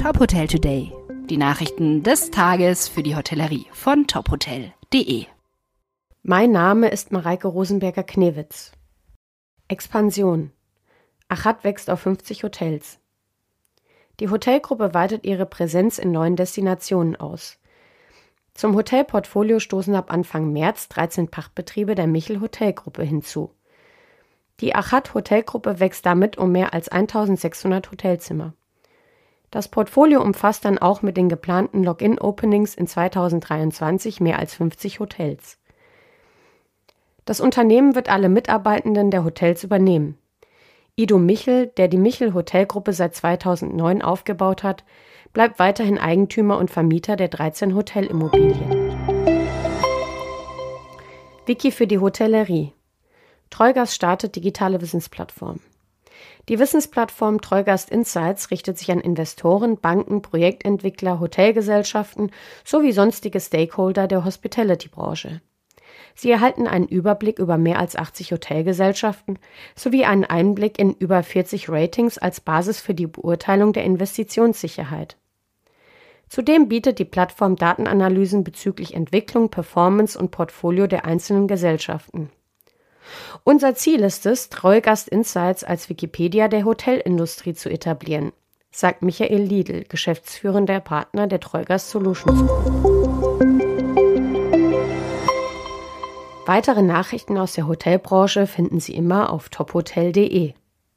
Top Hotel Today. Die Nachrichten des Tages für die Hotellerie von tophotel.de. Mein Name ist Mareike Rosenberger-Knewitz. Expansion. Achat wächst auf 50 Hotels. Die Hotelgruppe weitet ihre Präsenz in neuen Destinationen aus. Zum Hotelportfolio stoßen ab Anfang März 13 Pachtbetriebe der Michel Hotelgruppe hinzu. Die Achat Hotelgruppe wächst damit um mehr als 1600 Hotelzimmer. Das Portfolio umfasst dann auch mit den geplanten Login-Openings in 2023 mehr als 50 Hotels. Das Unternehmen wird alle Mitarbeitenden der Hotels übernehmen. Ido Michel, der die Michel Hotelgruppe seit 2009 aufgebaut hat, bleibt weiterhin Eigentümer und Vermieter der 13 Hotelimmobilien. Wiki für die Hotellerie. Treugast startet digitale Wissensplattform. Die Wissensplattform Treugast Insights richtet sich an Investoren, Banken, Projektentwickler, Hotelgesellschaften sowie sonstige Stakeholder der Hospitality-Branche. Sie erhalten einen Überblick über mehr als 80 Hotelgesellschaften sowie einen Einblick in über 40 Ratings als Basis für die Beurteilung der Investitionssicherheit. Zudem bietet die Plattform Datenanalysen bezüglich Entwicklung, Performance und Portfolio der einzelnen Gesellschaften. Unser Ziel ist es, Treugast Insights als Wikipedia der Hotelindustrie zu etablieren, sagt Michael Liedl, geschäftsführender Partner der Treugast Solutions Weitere Nachrichten aus der Hotelbranche finden Sie immer auf tophotel.de.